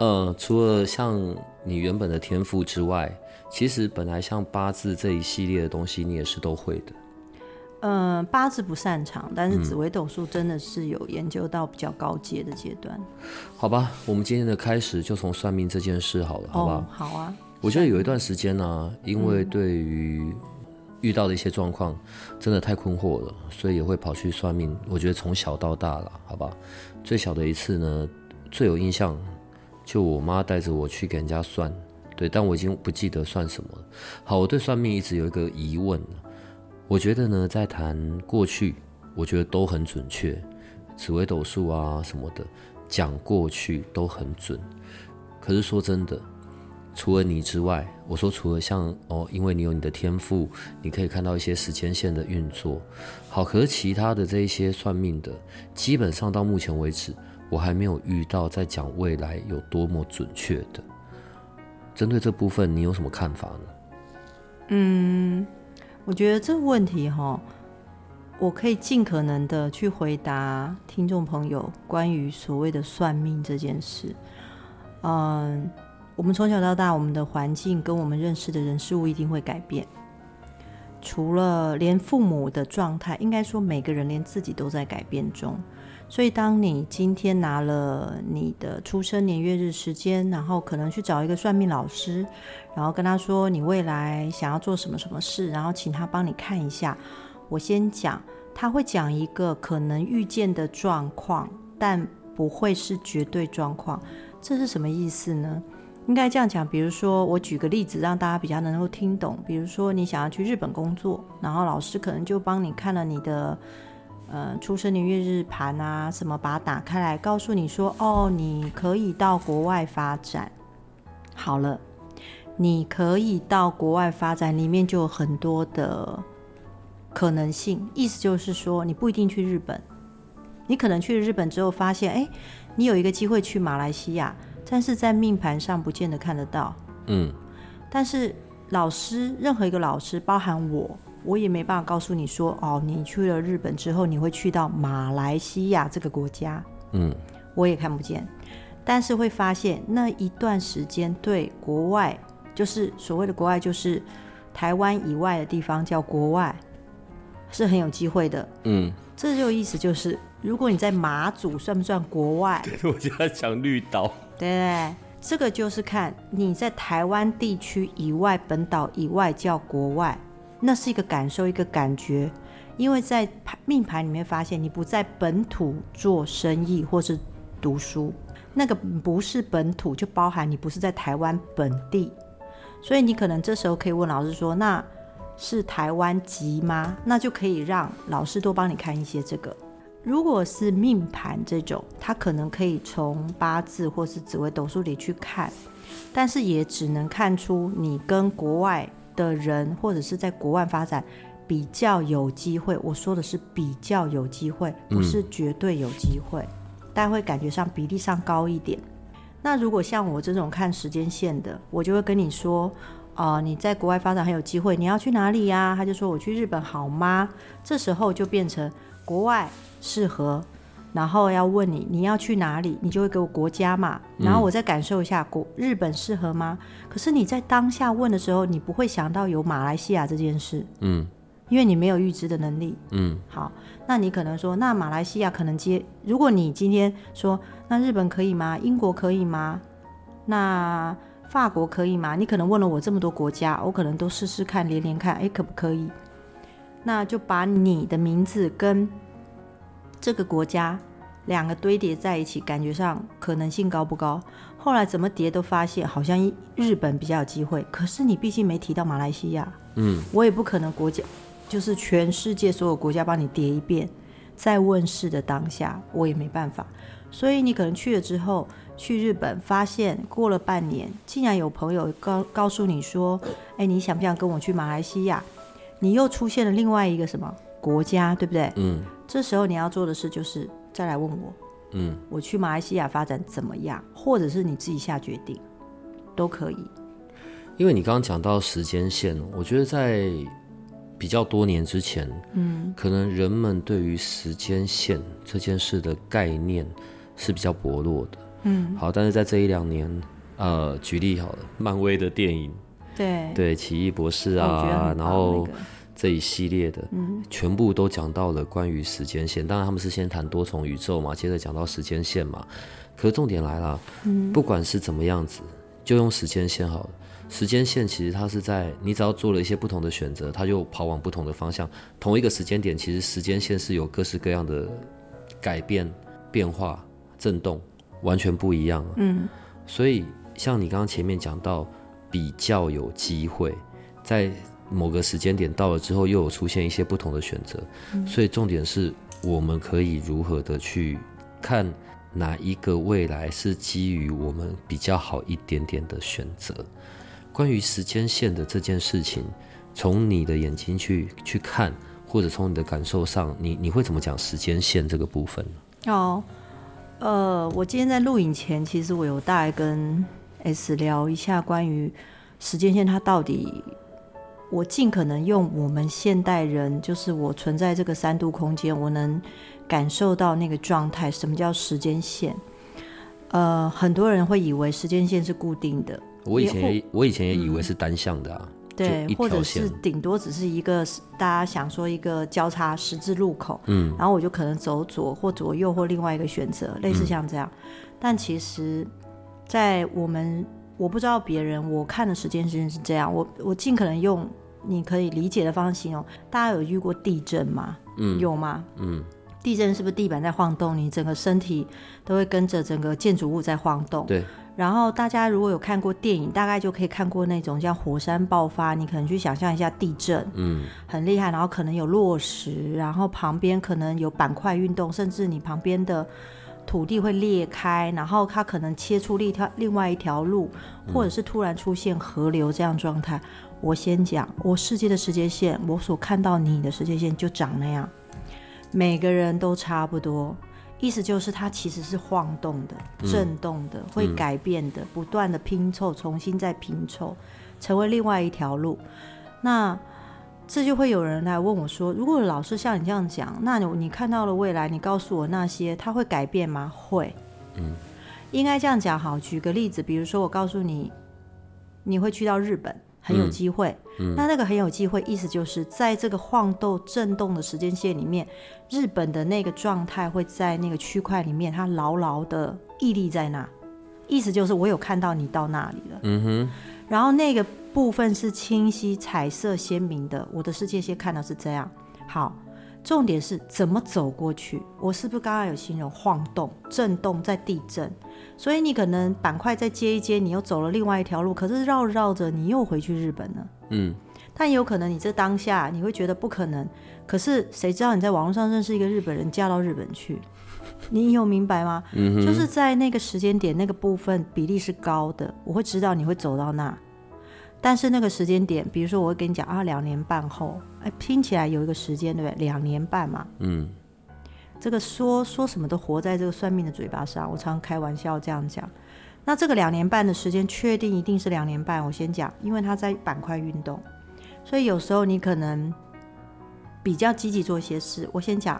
呃，除了像你原本的天赋之外，其实本来像八字这一系列的东西，你也是都会的。嗯，八字不擅长，但是紫微斗数真的是有研究到比较高阶的阶段。好吧，我们今天的开始就从算命这件事好了，好吧？好啊。我觉得有一段时间呢，因为对于遇到的一些状况真的太困惑了，所以也会跑去算命。我觉得从小到大了，好吧？最小的一次呢，最有印象。就我妈带着我去给人家算，对，但我已经不记得算什么了。好，我对算命一直有一个疑问，我觉得呢，在谈过去，我觉得都很准确，紫微斗数啊什么的，讲过去都很准。可是说真的，除了你之外，我说除了像哦，因为你有你的天赋，你可以看到一些时间线的运作。好，可是其他的这一些算命的，基本上到目前为止。我还没有遇到在讲未来有多么准确的。针对这部分，你有什么看法呢？嗯，我觉得这个问题哈，我可以尽可能的去回答听众朋友关于所谓的算命这件事。嗯，我们从小到大，我们的环境跟我们认识的人事物一定会改变。除了连父母的状态，应该说每个人连自己都在改变中。所以，当你今天拿了你的出生年月日时间，然后可能去找一个算命老师，然后跟他说你未来想要做什么什么事，然后请他帮你看一下。我先讲，他会讲一个可能预见的状况，但不会是绝对状况。这是什么意思呢？应该这样讲，比如说，我举个例子，让大家比较能够听懂。比如说，你想要去日本工作，然后老师可能就帮你看了你的。呃，出生年月日盘啊，什么把它打开来，告诉你说，哦，你可以到国外发展。好了，你可以到国外发展，里面就有很多的可能性。意思就是说，你不一定去日本，你可能去了日本之后发现，哎，你有一个机会去马来西亚，但是在命盘上不见得看得到。嗯，但是老师，任何一个老师，包含我。我也没办法告诉你说，哦，你去了日本之后，你会去到马来西亚这个国家，嗯，我也看不见，但是会发现那一段时间对国外，就是所谓的国外，就是台湾以外的地方叫国外，是很有机会的，嗯，这就意思就是，如果你在马祖算不算国外？我就在讲绿岛，对，这个就是看你在台湾地区以外、本岛以外叫国外。那是一个感受，一个感觉，因为在命盘里面发现你不在本土做生意或是读书，那个不是本土，就包含你不是在台湾本地，所以你可能这时候可以问老师说：“那是台湾籍吗？”那就可以让老师多帮你看一些这个。如果是命盘这种，他可能可以从八字或是紫微斗数里去看，但是也只能看出你跟国外。的人或者是在国外发展比较有机会，我说的是比较有机会，不是绝对有机会，大家会感觉上比例上高一点。那如果像我这种看时间线的，我就会跟你说，哦，你在国外发展很有机会，你要去哪里呀？他就说我去日本好吗？这时候就变成国外适合。然后要问你你要去哪里，你就会给我国家嘛，然后我再感受一下国日本适合吗？可是你在当下问的时候，你不会想到有马来西亚这件事，嗯，因为你没有预知的能力，嗯，好，那你可能说那马来西亚可能接，如果你今天说那日本可以吗？英国可以吗？那法国可以吗？你可能问了我这么多国家，我可能都试试看连连看，哎，可不可以？那就把你的名字跟。这个国家两个堆叠在一起，感觉上可能性高不高？后来怎么叠都发现好像日本比较有机会。可是你毕竟没提到马来西亚，嗯，我也不可能国家就是全世界所有国家帮你叠一遍，在问世的当下我也没办法。所以你可能去了之后，去日本发现过了半年，竟然有朋友告告诉你说：“哎，你想不想跟我去马来西亚？”你又出现了另外一个什么国家，对不对？嗯这时候你要做的事就是再来问我，嗯，我去马来西亚发展怎么样，或者是你自己下决定，都可以。因为你刚刚讲到时间线，我觉得在比较多年之前，嗯，可能人们对于时间线这件事的概念是比较薄弱的，嗯，好，但是在这一两年，呃，举例好了，漫威的电影，对。对，奇异博士啊，然后那个这一系列的，嗯，全部都讲到了关于时间线。当然，他们是先谈多重宇宙嘛，接着讲到时间线嘛。可是重点来了，嗯，不管是怎么样子，就用时间线好了。时间线其实它是在你只要做了一些不同的选择，它就跑往不同的方向。同一个时间点，其实时间线是有各式各样的改变、变化、震动，完全不一样、啊。嗯，所以像你刚刚前面讲到，比较有机会在某个时间点到了之后，又有出现一些不同的选择。所以重点是我们可以如何的去看哪一个未来是基于我们比较好一点点的选择。关于时间线的这件事情，从你的眼睛去去看，或者从你的感受上，你你会怎么讲时间线这个部分呢？哦，呃，我今天在录影前，其实我有大概跟 S 聊一下关于时间线，它到底，我尽可能用我们现代人，就是我存在这个三度空间，我能感受到那个状态。什么叫时间线？呃，很多人会以为时间线是固定的，我以前我以前也以为是单向的啊，对或者是顶多只是一个大家想说一个交叉十字路口，嗯，然后我就可能走左或左右或另外一个选择，类嗯似像这样。但其实，在我们我不知道别人，我看的时间线是这样，我我尽可能用你可以理解的方式形容。大家有遇过地震吗？嗯有吗？嗯，地震是不是地板在晃动，你整个身体都会跟着整个建筑物在晃动？对。然后大家如果有看过电影，大概就可以看过那种像火山爆发，你可能去想象一下地震，嗯，很厉害，然后可能有落石，然后旁边可能有板块运动，甚至你旁边的土地会裂开，然后它可能切出另一条另外一条路，或者是突然出现河流这样状态。我先讲，我世界的时间线，我所看到你的时间线就长那样，每个人都差不多。意思就是它其实是晃动的、震动的、会改变的、不断的拼凑、重新再拼凑，成为另外一条路。那这就会有人来问我说：“如果老师像你这样讲，那你你看到了未来，你告诉我那些，它会改变吗？”会，嗯，应该这样讲好。举个例子，比如说我告诉你，你会去到日本，很有机会。那那个很有机会，意思就是在这个晃动、震动的时间线里面，日本的那个状态会在那个区块里面，它牢牢的屹立在那。意思就是我有看到你到那里了。嗯哼，然后那个部分是清晰、彩色、鲜明的。我的世界线看到是这样。好，重点是怎么走过去。我是不是刚刚有形容晃动、震动在地震？所以你可能板块再接一接，你又走了另外一条路，可是绕着绕着你又回去日本了。嗯，但也有可能你这当下你会觉得不可能，可是谁知道你在网络上认识一个日本人，嫁到日本去？你有明白吗？嗯就是在那个时间点那个部分比例是高的，我会知道你会走到那。但是那个时间点，比如说我会跟你讲啊，两年半后，哎，听起来有一个时间，对不对？两年半嘛，嗯，这个说说什么都活在这个算命的嘴巴上，我常开玩笑这样讲。那这个两年半的时间，确定一定是两年半。我先讲，因为它在板块运动，所以有时候你可能比较积极做一些事。我先讲，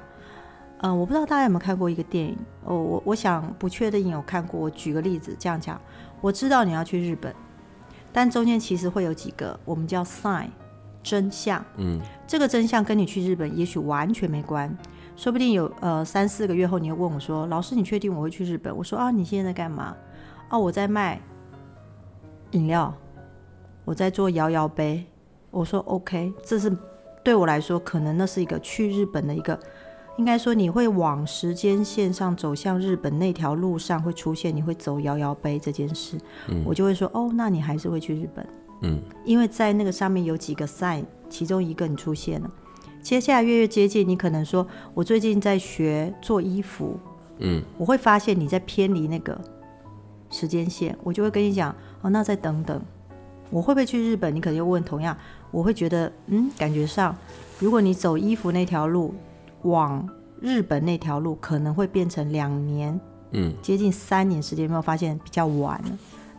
嗯、我不知道大家有没有看过一个电影，哦，我我想不确定有看过。我举个例子，这样讲，我知道你要去日本，但中间其实会有几个我们叫 sign 真相，嗯，这个真相跟你去日本也许完全没关，说不定有呃三四个月后，你又问我说：“老师，你确定我会去日本？”我说：“啊，你现在在干嘛？”哦，我在卖饮料，我在做摇摇杯。我说：“OK，这是对我来说，可能那是一个去日本的一个，应该说你会往时间线上走向日本那条路上会出现，你会走摇摇杯这件事，我就会说：哦，那你还是会去日本。”嗯，因为在那个上面有几个 sign，其中一个你出现了。接下来越越接近，你可能说，我最近在学做衣服，嗯，我会发现你在偏离那个时间线，我就会跟你讲，哦，那再等等。我会不会去日本？你可能又问同样，我会觉得，嗯，感觉上，如果你走衣服那条路，往日本那条路可能会变成两年，嗯，接近三年时间，有没有发现比较晚了？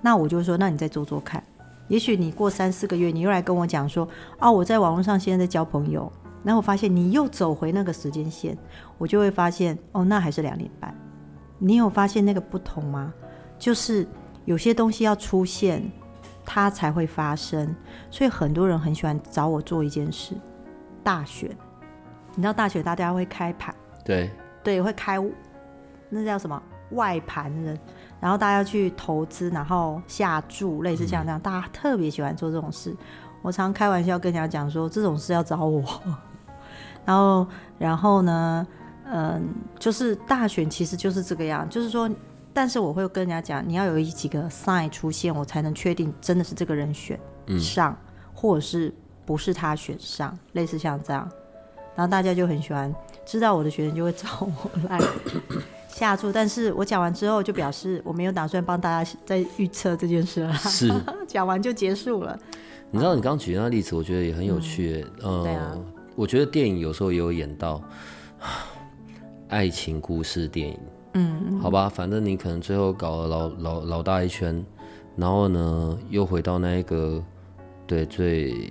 那我就说，那你再做做看。也许你过三四个月，你又来跟我讲说，哦，我在网络上现在在交朋友，然后我发现你又走回那个时间线，我就会发现，哦，那还是两年半。你有发现那个不同吗？就是有些东西要出现，它才会发生。所以很多人很喜欢找我做一件事，大选。你知道大学大家会开盘，对，对，会开那叫什么外盘人，然后大家去投资，然后下注，类似像这样，大家特别喜欢做这种事。我常开玩笑跟人家讲说，这种事要找我。然后，然后呢，嗯，就是大选其实就是这个样，就是说，但是我会跟人家讲，你要有几个 sign 出现，我才能确定真的是这个人选上，或者是不是他选上，类似像这样。然后大家就很喜欢知道我的学生就会找我来 下注，但是我讲完之后就表示我没有打算帮大家再预测这件事了，是。讲完就结束了。你知道你刚刚举那例子，我觉得也很有趣。呃，我觉得电影有时候也有演到 爱情故事电影，嗯，好吧，反正你可能最后搞了老老老大一圈，然后呢又回到那一个对最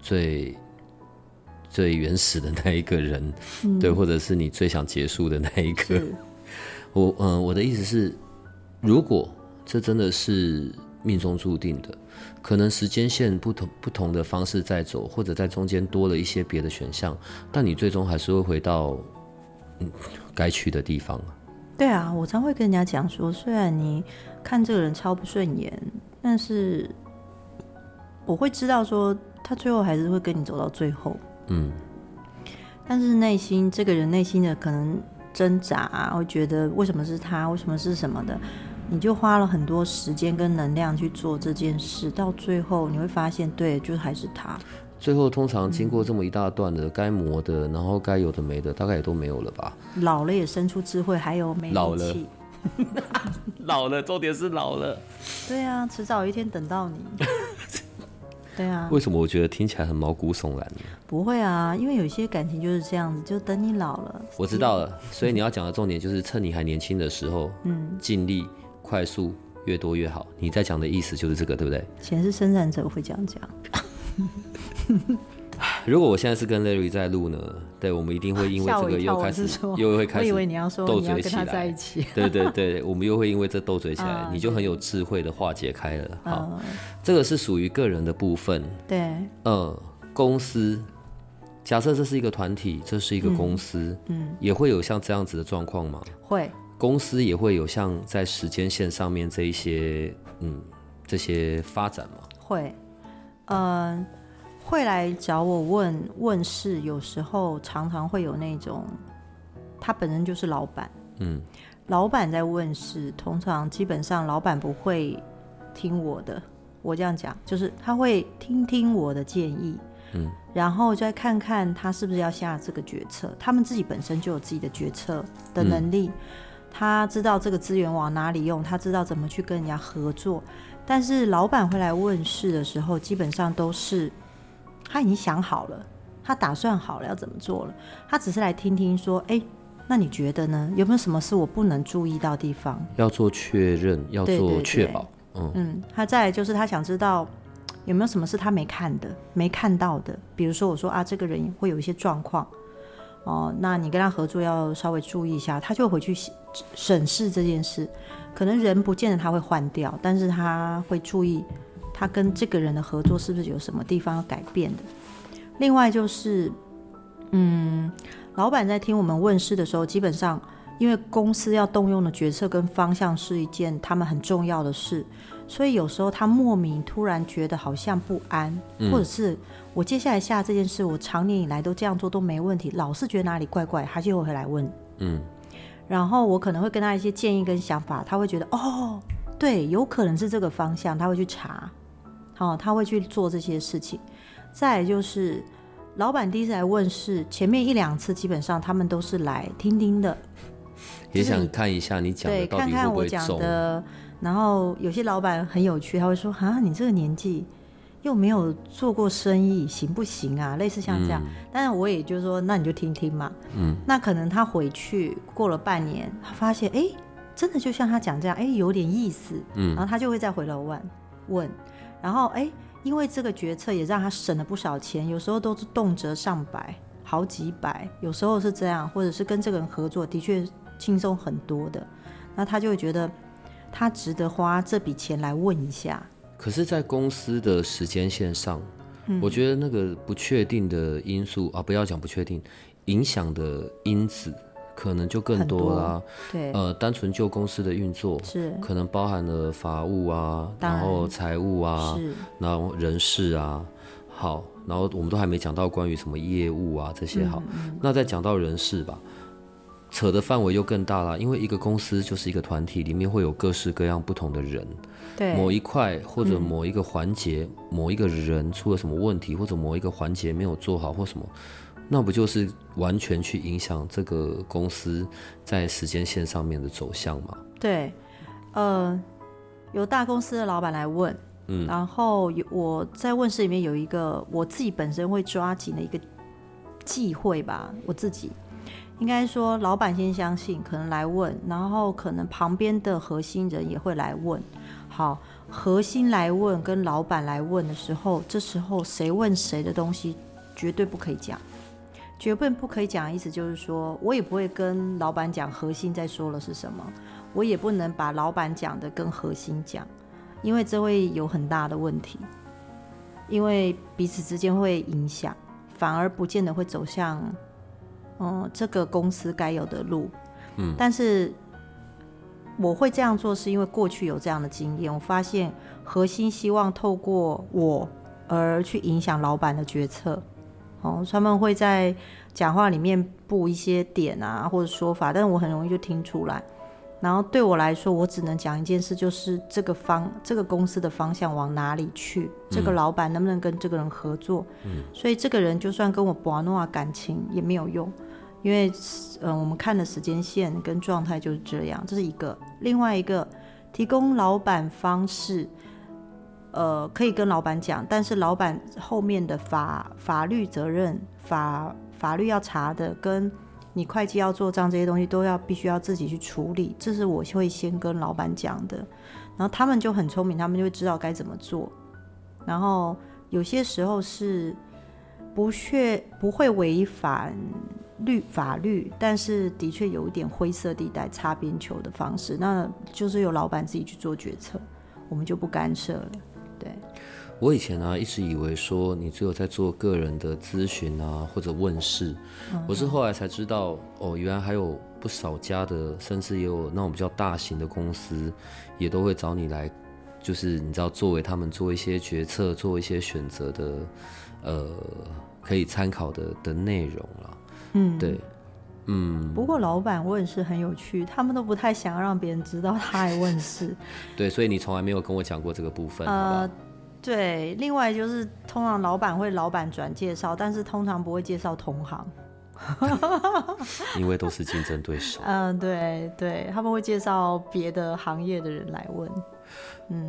最最原始的那一个人，对，或者是你最想结束的那一个。我嗯、我的意思是，如果这真的是命中注定的，可能时间线不同不同的方式在走，或者在中间多了一些别的选项，但你最终还是会回到嗯该去的地方。对啊，我常会跟人家讲说，虽然你看这个人超不顺眼，但是我会知道说他最后还是会跟你走到最后。嗯，但是内心这个人内心的可能挣扎、啊，会觉得为什么是他，为什么是什么的，你就花了很多时间跟能量去做这件事，到最后你会发现，对，就还是他。最后通常经过这么一大段的该磨的，然后该有的没的，大概也都没有了吧？老了也生出智慧，还有没老了。老了，重点是老了。对啊，迟早有一天等到你。对啊，为什么我觉得听起来很毛骨悚然呢？不会啊，因为有些感情就是这样子，就等你老了。我知道了，所以你要讲的重点就是趁你还年轻的时候，嗯，尽力快速越多越好。你在讲的意思就是这个，对不对？钱是生产者会这样讲。如果我现在是跟 Larry 在录呢，对我们一定会因为这个 又开始又会开我以为始你要说斗嘴起跟他在一来。起。对对对，我们又会因为这斗嘴起来，啊你就很有智慧的化解开了。好，嗯，这个是属于个人的部分。对，呃，公司假设这是一个团体，这是一个公司，嗯，也会有像这样子的状况吗？会，公司也会有像在时间线上面这一些，嗯，这些发展吗？会，嗯、会来找我问问事，有时候常常会有那种，他本身就是老板，嗯，老板在问事，通常基本上老板不会听我的，我这样讲，就是他会听听我的建议，嗯，然后再看看他是不是要下这个决策，他们自己本身就有自己的决策的能力，他知道这个资源往哪里用，他知道怎么去跟人家合作，但是老板会来问事的时候，基本上都是他已经想好了，他打算好了要怎么做了，他只是来听听说，哎、那你觉得呢？有没有什么是我不能注意到的地方？要做确认，要做确保，嗯嗯，他再来就是他想知道有没有什么是他没看的、没看到的。比如说我说啊，这个人会有一些状况，哦，那你跟他合作要稍微注意一下，他就回去审审视这件事。可能人不见得他会换掉，但是他会注意他跟这个人的合作是不是有什么地方要改变的。另外就是，嗯，老板在听我们问事的时候，基本上因为公司要动用的决策跟方向是一件他们很重要的事，所以有时候他莫名突然觉得好像不安，嗯或者是我接下来下这件事，我常年以来都这样做都没问题，老是觉得哪里怪怪，他就会来问。嗯然后我可能会跟他一些建议跟想法，他会觉得哦，对，有可能是这个方向，他会去查，好、他会去做这些事情。再就是，老板第一次来问事，前面一两次基本上他们都是来听听的，也想看一下你讲的对，到底会看看我讲。的。然后有些老板很有趣，他会说：“啊，你这个年纪又没有做过生意，行不行啊？”类似像这样。但是我也就是说，那你就听听嘛。嗯。那可能他回去过了半年，他发现哎，诶真的就像他讲这样，哎，有点意思。嗯然后他就会再回来问问，然后哎，因为这个决策也让他省了不少钱，有时候都是动辄上百、好几百，有时候是这样，或者是跟这个人合作，的确轻松很多的。那他就会觉得他值得花这笔钱来问一下。可是，在公司的时间线上，嗯我觉得那个不确定的因素啊，不要讲不确定，影响的因子可能就更多啦。对，呃，单纯就公司的运作，是。可能包含了法务啊，然然后财务啊，然后人事啊，好，然后我们都还没讲到关于什么业务啊这些好，嗯。那再讲到人事吧，扯的范围又更大了，因为一个公司就是一个团体，里面会有各式各样不同的人，对，某一块或者。某一个环节、某一个人出了什么问题，或者某一个环节没有做好或什么，那不就是完全去影响这个公司在时间线上面的走向吗？对，呃，有大公司的老板来问，嗯，然后有我在问世里面有一个我自己本身会抓紧的一个忌讳吧，我自己应该说，老板先相信，可能来问，然后可能旁边的核心人也会来问。好，核心来问跟老板来问的时候，这时候谁问谁的东西绝对不可以讲。绝对不可以讲的意思就是说，我也不会跟老板讲核心在说了是什么，我也不能把老板讲的跟核心讲，因为这会有很大的问题，因为彼此之间会影响，反而不见得会走向，嗯，这个公司该有的路。嗯，但是我会这样做，是因为过去有这样的经验，我发现核心希望透过我而去影响老板的决策。哦，他们会在讲话里面布一些点啊，或者说法，但是我很容易就听出来。然后对我来说，我只能讲一件事，就是这个方这个公司的方向往哪里去，这个老板能不能跟这个人合作。嗯，所以这个人就算跟我博诺感情也没有用，因为嗯、呃，我们看的时间线跟状态就是这样，这是一个。另外一个，提供老板方式。呃，可以跟老板讲，但是老板后面的法法律责任、法法律要查的，跟你会计要做账这些东西，都要必须要自己去处理。这是我会先跟老板讲的，然后他们就很聪明，他们就会知道该怎么做。然后有些时候是不确不会违反律法律，但是的确有一点灰色地带、擦边球的方式，那就是由老板自己去做决策，我们就不干涉了。对，我以前呢、啊、一直以为说你只有在做个人的咨询啊或者问世，嗯。我是后来才知道哦，原来还有不少家的，甚至也有那种比较大型的公司，也都会找你来，就是你知道作为他们做一些决策、做一些选择的，呃，可以参考的的内容啦。嗯，对，嗯，不过老板问世很有趣，他们都不太想让别人知道他爱问世。对，所以你从来没有跟我讲过这个部分，好呃吧？，对，另外就是通常老板会老板转介绍，但是通常不会介绍同行。因为都是竞争对手。嗯、对对，他们会介绍别的行业的人来问。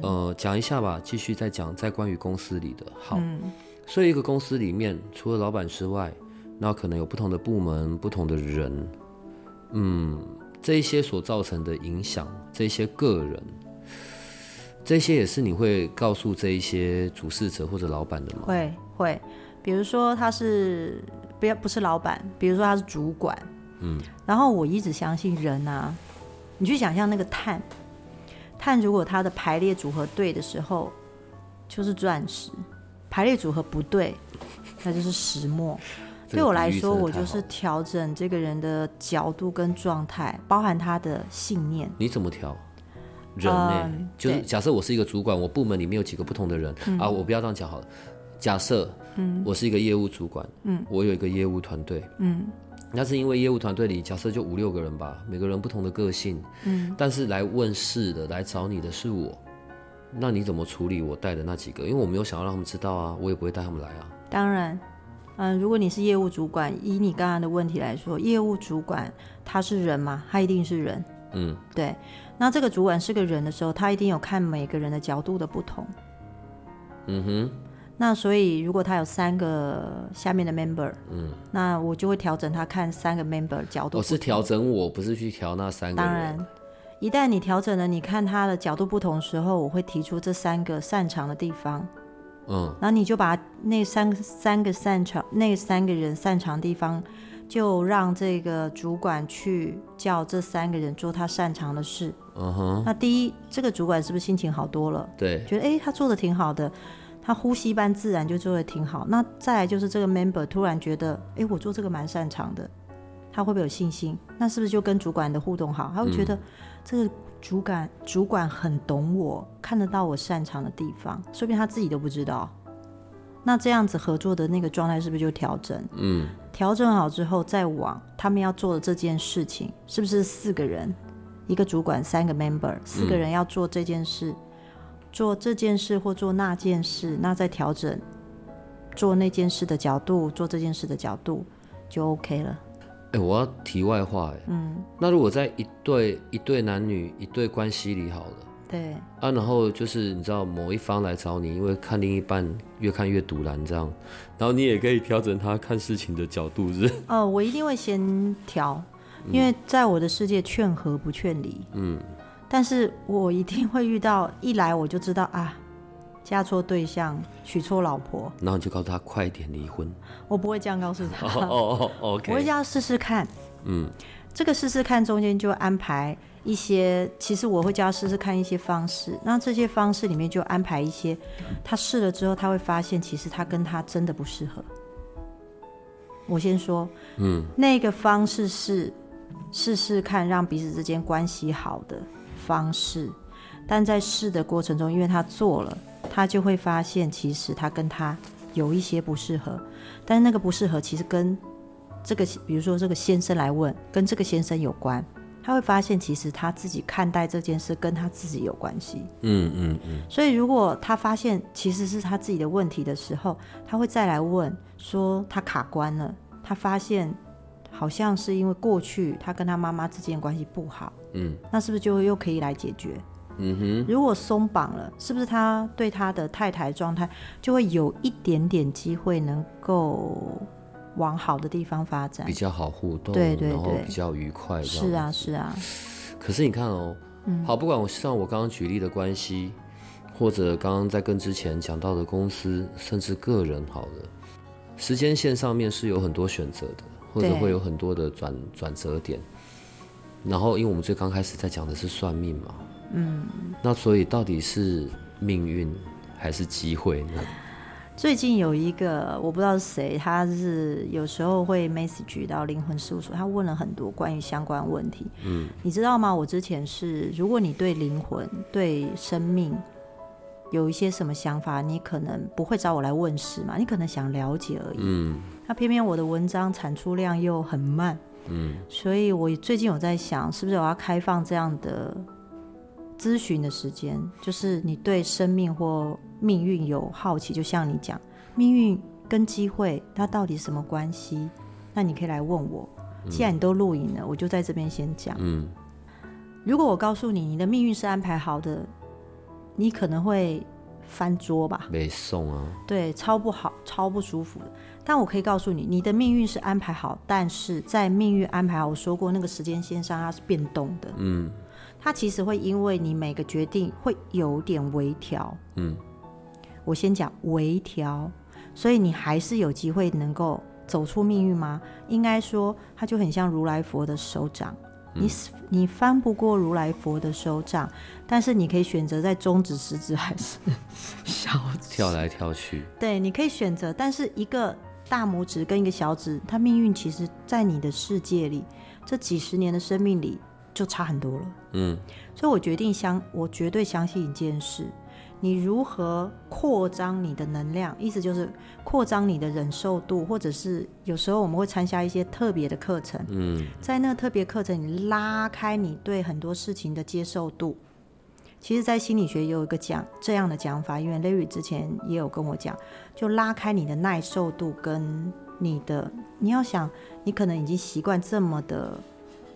呃，讲一下吧，继续再讲，在关于公司里的。好，嗯所以一个公司里面，除了老板之外，那可能有不同的部门、不同的人，嗯，这一些所造成的影响，这些个人，这些也是你会告诉这一些主事者或者老板的吗？会会，比如说他是不要不是老板，比如说他是主管，嗯，然后我一直相信人啊，你去想象那个碳，碳如果它的排列组合对的时候，就是钻石；排列组合不对，那就是石墨。这个对我来说，我就是调整这个人的角度跟状态，包含他的信念。你怎么调？人呢、嗯就是假设我是一个主管，我部门里面有几个不同的人、啊，我不要这样讲好了。假设，嗯，我是一个业务主管，嗯，我有一个业务团队，嗯，那是因为业务团队里假设就五六个人吧，每个人不同的个性，嗯，但是来问事的、来找你的是我，那你怎么处理我带的那几个？因为我没有想要让他们知道啊，我也不会带他们来啊。当然，嗯，如果你是业务主管，以你刚刚的问题来说，业务主管他是人吗？他一定是人。嗯，对。那这个主管是个人的时候，他一定有看每个人的角度的不同。嗯哼，那所以如果他有三个下面的 member，嗯，那我就会调整他看三个 member 角度。我是调整我，不是去调那三个人。当然，一旦你调整了，你看他的角度不同的时候，我会提出这三个擅长的地方，嗯，然后你就把那三个三个擅长那三个人擅长的地方，就让这个主管去叫这三个人做他擅长的事。嗯哼，那第一，这个主管是不是心情好多了？对，觉得诶，他做的挺好的，他呼吸般自然就做的挺好。那再来就是这个 member 突然觉得，诶，我做这个蛮擅长的，他会不会有信心？那是不是就跟主管的互动好？他会觉得这个主管主管很懂我，看得到我擅长的地方，说不定他自己都不知道。那这样子合作的那个状态是不是就调整？嗯，调整好之后再往他们要做的这件事情，是不是四个人，一个主管，三个 member，四个人要做这件事，做这件事或做那件事，那再调整做那件事的角度，做这件事的角度就 OK 了。哎、我要题外话，哎，嗯，那如果在一对一对男女一对关系里好了。对，啊，然后就是你知道某一方来找你，因为看另一半越看越堵然这样，然后你也可以调整他看事情的角度，是是？哦，我一定会先调，因为在我的世界劝和不劝离。嗯，但是我一定会遇到，一来我就知道啊，嫁错对象，娶错老婆，然后你就告诉他快点离婚。我不会这样告诉他，哦哦哦我会叫他试试看。嗯这个试试看中间就安排一些，其实我会叫他试试看一些方式。那这些方式里面就安排一些，他试了之后，他会发现其实他跟他真的不适合。我先说，嗯那个方式是试试看让彼此之间关系好的方式，但在试的过程中，因为他做了，他就会发现其实他跟他有一些不适合，但是那个不适合其实跟这个，比如说这个先生来问，跟这个先生有关，他会发现其实他自己看待这件事跟他自己有关系。嗯嗯嗯，所以如果他发现其实是他自己的问题的时候，他会再来问说他卡关了，他发现好像是因为过去他跟他妈妈之间的关系不好，嗯那是不是就又可以来解决？嗯如果松绑了，是不是他对他的太太状态就会有一点点机会能够往好的地方发展，比？较好互动，对对然后对比较愉快，是啊，。是啊，可是你看哦，嗯好，不管我像我刚刚举例的关系，或者刚刚在跟之前讲到的公司，甚至个人，好了，时间线上面是有很多选择的，或者会有很多的转转折点。然后，因为我们最刚开始在讲的是算命嘛，嗯，那所以到底是命运还是机会呢？最近有一个我不知道是谁，他是有时候会 message 到灵魂事务所，他问了很多关于相关问题。嗯，你知道吗？我之前是，如果你对灵魂、对生命有一些什么想法，你可能不会找我来问事嘛，你可能想了解而已。嗯那偏偏我的文章产出量又很慢，嗯所以我最近有在想，是不是我要开放这样的咨询的时间，就是你对生命或命运有好奇，就像你讲，命运跟机会它到底什么关系？那你可以来问我。既然你都录影了，我就在这边先讲。嗯如果我告诉你，你的命运是安排好的，你可能会翻桌吧？没送啊，对，超不好，超不舒服的。但我可以告诉你，你的命运是安排好，但是在命运安排好，我说过那个时间线上它是变动的，嗯它其实会因为你每个决定会有点微调。嗯我先讲微调，所以你还是有机会能够走出命运吗？应该说，它就很像如来佛的手掌。你你翻不过如来佛的手掌，但是你可以选择在中指、食指还是 小指。跳来跳去，对，你可以选择，但是一个大拇指跟一个小指，它命运其实在你的世界里，这几十年的生命里就差很多了。嗯所以我决定相，我绝对相信一件事：你如何扩张你的能量，意思就是扩张你的忍受度，或者是有时候我们会参加一些特别的课程，嗯在那个特别课程，你拉开你对很多事情的接受度。其实，在心理学也有一个讲这样的讲法，因为 Larry 之前也有跟我讲，就拉开你的耐受度跟你的，你要想，你可能已经习惯这么的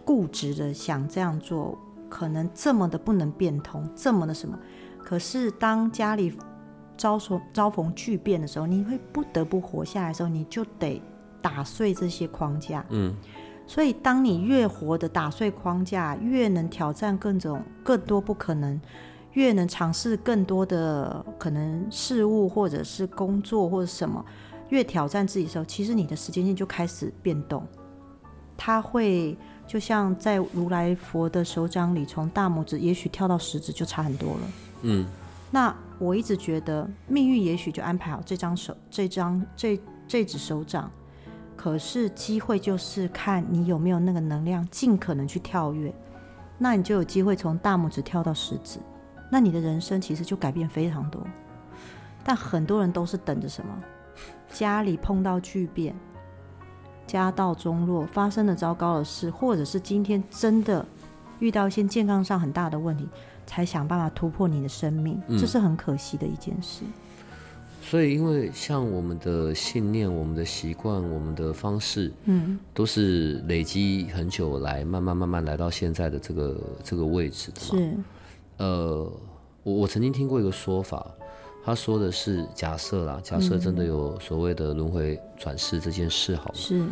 固执的想这样做，可能这么的不能变通，这么的什么。可是当家里遭逢遭逢巨变的时候，你会不得不活下来的时候，你就得打碎这些框架。嗯，所以当你越活的打碎框架，越能挑战各种更多不可能，越能尝试更多的可能事物，或者是工作或者什么，越挑战自己的时候，其实你的时间线就开始变动。它会就像在如来佛的手掌里，从大拇指也许跳到食指就差很多了。嗯，那我一直觉得命运也许就安排好这张手、这张这这只手掌，可是机会就是看你有没有那个能量，尽可能去跳跃，那你就有机会从大拇指跳到食指，那你的人生其实就改变非常多。但很多人都是等着什么，家里碰到巨变，家道中落，发生了糟糕的事，或者是今天真的遇到一些健康上很大的问题。才想办法突破你的生命，这是很可惜的一件事。所以，因为像我们的信念、我们的习惯、我们的方式，嗯，都是累积很久来，慢慢慢慢来到现在的这个这个位置的嘛。是。呃，我我曾经听过一个说法，他说的是假设啦，假设真的有所谓的轮回转世这件事，好了。是。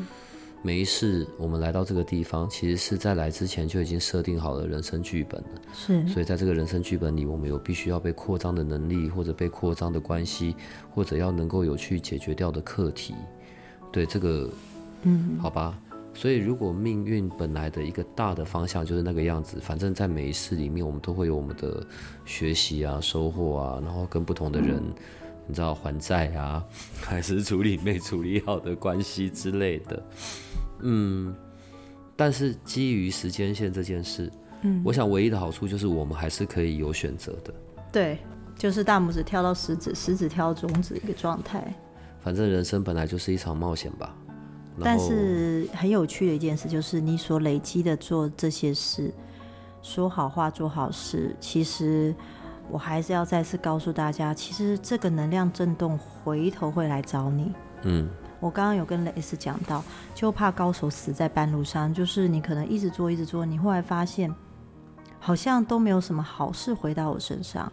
每一世我们来到这个地方，其实是在来之前就已经设定好了人生剧本了。是，所以在这个人生剧本里，我们有必须要被扩张的能力，或者被扩张的关系，或者要能够有去解决掉的课题。对这个，嗯，好吧。所以如果命运本来的一个大的方向就是那个样子，反正在每一世里面，我们都会有我们的学习啊、收获啊，然后跟不同的人，你知道还债啊，还是处理没处理好的关系之类的。嗯，但是基于时间线这件事，嗯，我想唯一的好处就是我们还是可以有选择的。对，就是大拇指跳到食指，食指跳到中指一个状态。反正人生本来就是一场冒险吧。但是很有趣的一件事就是，你所累积的做这些事，说好话做好事，其实我还是要再次告诉大家，其实这个能量震动回头会来找你。嗯。我刚刚有跟雷斯讲到，就怕高手死在半路上，就是你可能一直做一直做，你后来发现好像都没有什么好事回到我身上，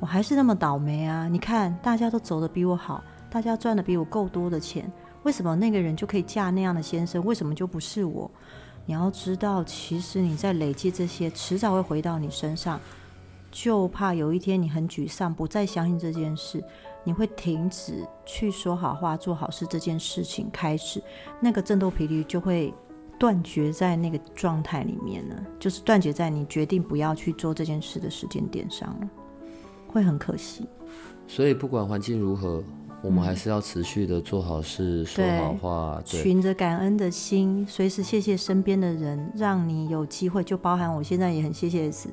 我还是那么倒霉啊！你看大家都走的比我好，大家赚的比我够多的钱，为什么那个人就可以嫁那样的先生，为什么就不是我？你要知道，其实你在累积这些，迟早会回到你身上，就怕有一天你很沮丧，不再相信这件事。你会停止去说好话、做好事这件事情，开始那个振动频率就会断绝在那个状态里面呢，就是断绝在你决定不要去做这件事的时间点上了，会很可惜。所以不管环境如何，我们还是要持续的做好事、说好话，循着感恩的心，随时谢谢身边的人，让你有机会，就包含我现在也很谢谢 S，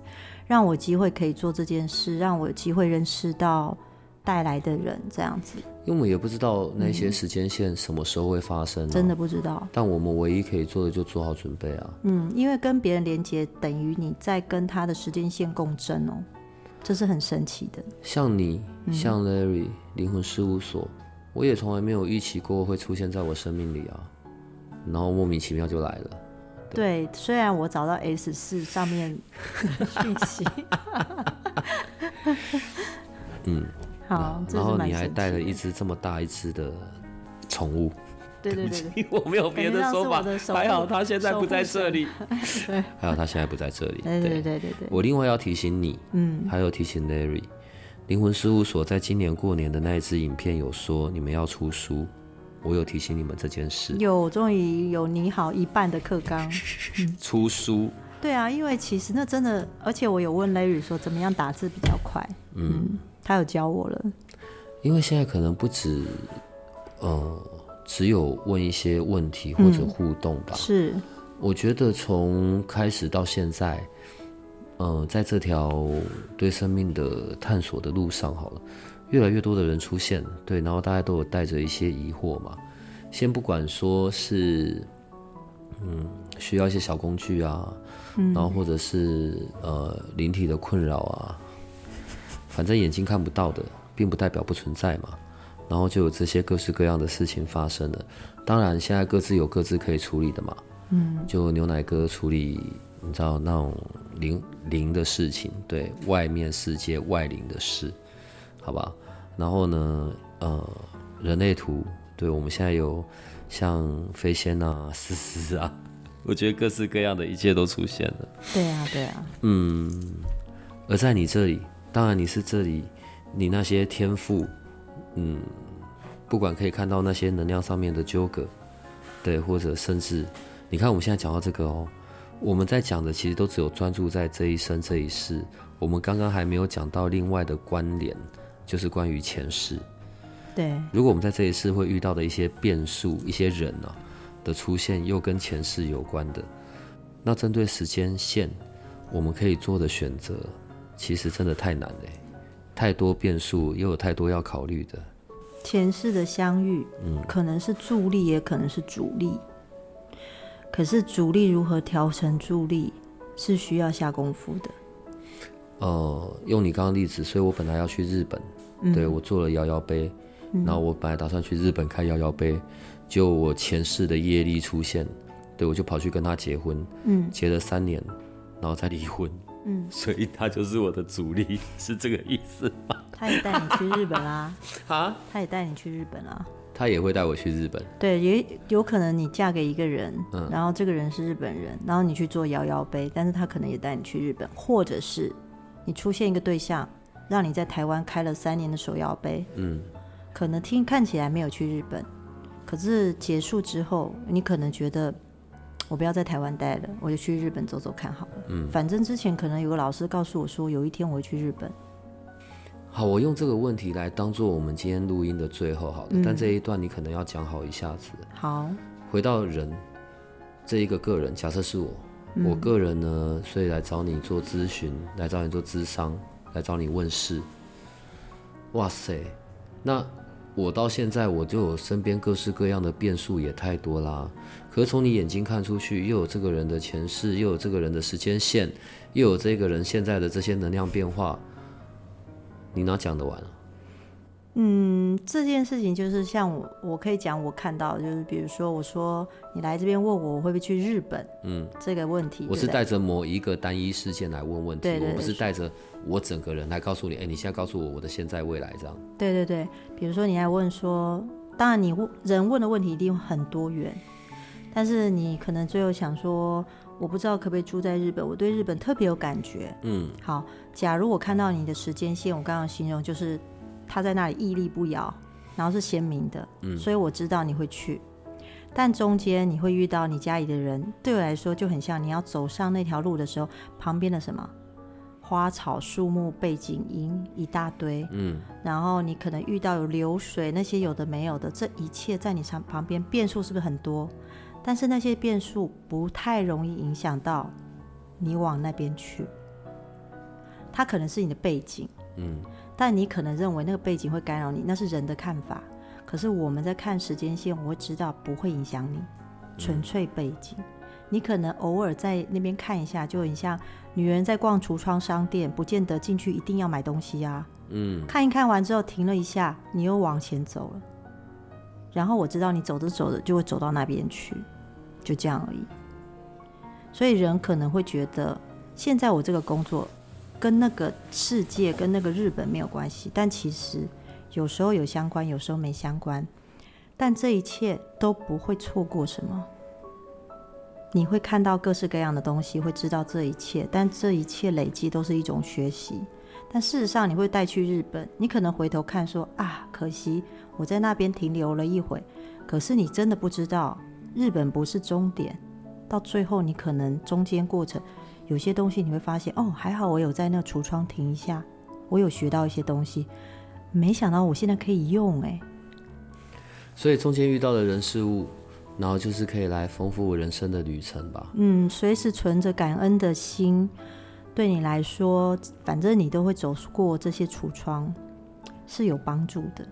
让我机会可以做这件事，让我有机会认识到。带来的人这样子，因为我们也不知道那些时间线什么时候会发生，真的不知道。但我们唯一可以做的就做好准备啊。嗯，因为跟别人连接等于你在跟他的时间线共振哦，这是很神奇的。像你，像 Larry 灵魂事务所，我也从来没有预期过会出现在我生命里啊，然后莫名其妙就来了。对，虽然我找到 S 四上面讯息，嗯。好，然后你还带了一只这么大一只的宠物，对对对，我没有别的说法，还好他现在不在这里，对，还好他现在不在这里，对对对。对对。我另外要提醒你，嗯，还有提醒 Larry，灵魂事务所在今年过年的那一支影片有说你们要出书，我有提醒你们这件事，有终于有你好一半的课纲，出书，对啊，因为其实那真的，而且我有问 Larry 说怎么样打字比较快，嗯。他有教我了，因为现在可能不止，呃，只有问一些问题或者互动吧。是，我觉得从开始到现在，呃，在这条对生命的探索的路上，好了，越来越多的人出现，对，然后大家都有带着一些疑惑嘛。先不管说是，嗯，需要一些小工具啊，然后或者是呃灵体的困扰啊。反正眼睛看不到的，并不代表不存在嘛。然后就有这些各式各样的事情发生了。当然，现在各自有各自可以处理的嘛。嗯，就牛奶哥处理，你知道那种灵灵的事情，对外面世界外灵的事，好吧？然后呢，呃，人类图，对我们现在有像飞仙啊、思思啊，我觉得各式各样的一切都出现了。对啊，对啊。嗯，而在你这里，当然你是这里，你那些天赋，嗯，不管可以看到那些能量上面的纠葛，对，或者甚至。你看，我们现在讲到这个哦，我们在讲的其实都只有专注在这一生这一世，我们刚刚还没有讲到另外的关联，就是关于前世。对，如果我们在这一世会遇到的一些变数、一些人啊的出现，又跟前世有关的，那针对时间线，我们可以做的选择，其实真的太难嘞，太多变数，又有太多要考虑的。前世的相遇，嗯，可能是助力，也可能是阻力。可是主力如何调成助力，是需要下功夫的。呃，用你刚刚例子，所以我本来要去日本，对我做了摇摇杯，然后我本来打算去日本开摇摇杯，就我前世的业力出现，对我就跑去跟他结婚，嗯，结了三年，然后再离婚，嗯，所以他就是我的主力，是这个意思吗？他也带你去日本啦，啊，他也带你去日本啦。他也会带我去日本。对，也有可能你嫁给一个人，然后这个人是日本人，然后你去做摇摇杯，但是他可能也带你去日本，或者是你出现一个对象，让你在台湾开了三年的手摇杯，嗯，可能听看起来没有去日本，可是结束之后，你可能觉得我不要在台湾待了，我就去日本走走看好了，嗯，反正之前可能有个老师告诉我说，有一天我会去日本。好，我用这个问题来当做我们今天录音的最后，好的。但这一段你可能要讲好一下子。好，回到人这一个个人，假设是我，我个人呢，所以来找你做咨询，来找你做咨商，来找你问事。哇塞，那我到现在我就有身边各式各样的变数也太多啦。可是从你眼睛看出去，又有这个人的前世，又有这个人的时间线，又有这个人现在的这些能量变化。你哪讲得完啊？嗯，这件事情就是像我，我可以讲我看到，就是比如说，我说你来这边问我，我会不会去日本？嗯，这个问题，我是带着某一个单一事件来问问题，我不是带着我整个人来告诉你，哎，你现在告诉我我的现在未来这样。对对对，比如说你来问说，当然你问人问的问题一定很多元，但是你可能最后想说。我不知道可不可以住在日本，我对日本特别有感觉。嗯，好，假如我看到你的时间线，我刚刚形容就是他在那里屹立不摇，然后是鲜明的，嗯，所以我知道你会去。但中间你会遇到你家里的人，对我来说就很像你要走上那条路的时候，旁边的什么花草树木、背景音一大堆，嗯，然后你可能遇到有流水那些有的没有的，这一切在你旁旁边变数是不是很多？但是那些变数不太容易影响到你往那边去，它可能是你的背景，嗯，但你可能认为那个背景会干扰你，那是人的看法。可是我们在看时间线，我会知道不会影响你，纯粹背景。你可能偶尔在那边看一下，就很像女人在逛橱窗商店，不见得进去一定要买东西呀，嗯，看一看完之后停了一下，你又往前走了，然后我知道你走着走着就会走到那边去。就这样而已，所以人可能会觉得，现在我这个工作跟那个世界、跟那个日本没有关系，但其实有时候有相关，有时候没相关。但这一切都不会错过什么，你会看到各式各样的东西，会知道这一切，但这一切累积都是一种学习。但事实上，你会带去日本，你可能回头看说啊，可惜我在那边停留了一会，可是你真的不知道。日本不是终点，到最后你可能中间过程有些东西你会发现哦，还好我有在那个橱窗停一下，我有学到一些东西，没想到我现在可以用哎。所以中间遇到的人事物，然后就是可以来丰富人生的旅程吧。嗯，随时存着感恩的心，对你来说，反正你都会走过这些橱窗，是有帮助的。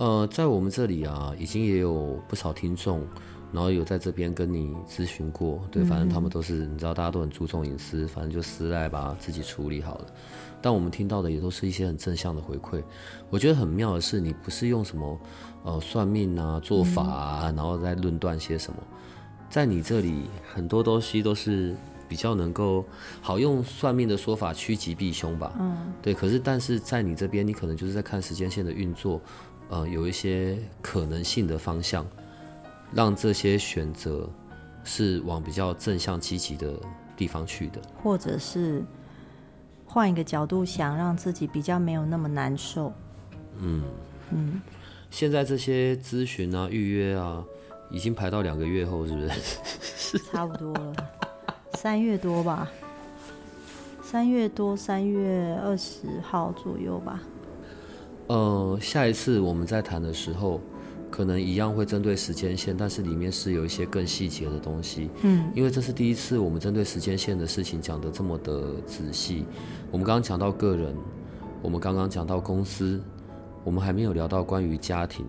呃，在我们这里啊，已经也有不少听众。然后有在这边跟你咨询过，对，反正他们都是你知道，大家都很注重隐私，反正就私赖吧，自己处理好了。但我们听到的也都是一些很正向的回馈。我觉得很妙的是，你不是用什么呃算命啊、做法啊，然后再论断些什么，在你这里很多东西都是比较能够好用算命的说法趋吉避凶吧。嗯，对。可是但是在你这边，你可能就是在看时间线的运作，呃，有一些可能性的方向，让这些选择是往比较正向积极的地方去的，或者是。换一个角度想，让自己比较没有那么难受。嗯嗯，现在这些咨询啊、预约啊，已经排到两个月后，是不是？差不多了，三月多吧，三月多，三月二十号左右吧。呃，下一次我们在谈的时候。可能一样会针对时间线，但是里面是有一些更细节的东西。嗯，因为这是第一次我们针对时间线的事情讲得这么的仔细。我们刚刚讲到个人，我们刚刚讲到公司，我们还没有聊到关于家庭，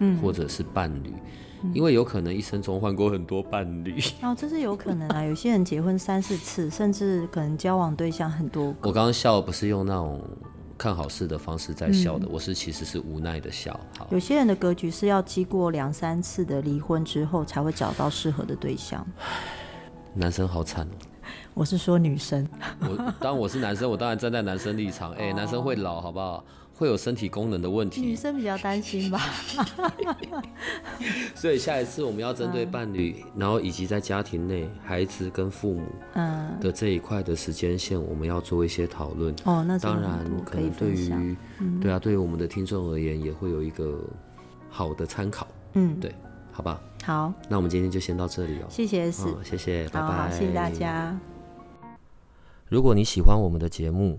嗯，或者是伴侣，因为有可能一生中换过很多伴侣。哦，这是有可能啊，有些人结婚三四次，甚至可能交往对象很多。我刚刚笑不是用那种。看好事的方式在笑的，我是其实是无奈的笑。好，有些人的格局是要经过两三次的离婚之后，才会找到适合的对象。男生好惨哦。我是说女生。我当我是男生，我当然站在男生立场。哎，男生会老，好不好？会有身体功能的问题，女生比较担心吧。所以下一次我们要针对伴侣，然后以及在家庭内孩子跟父母的这一块的时间线，我们要做一些讨论。哦，那当然可能对于对啊，对于我们的听众而言，也会有一个好的参考。嗯，对，好吧。好，那我们今天就先到这里哦。谢谢 S，谢谢，拜拜，谢谢大家。如果你喜欢我们的节目，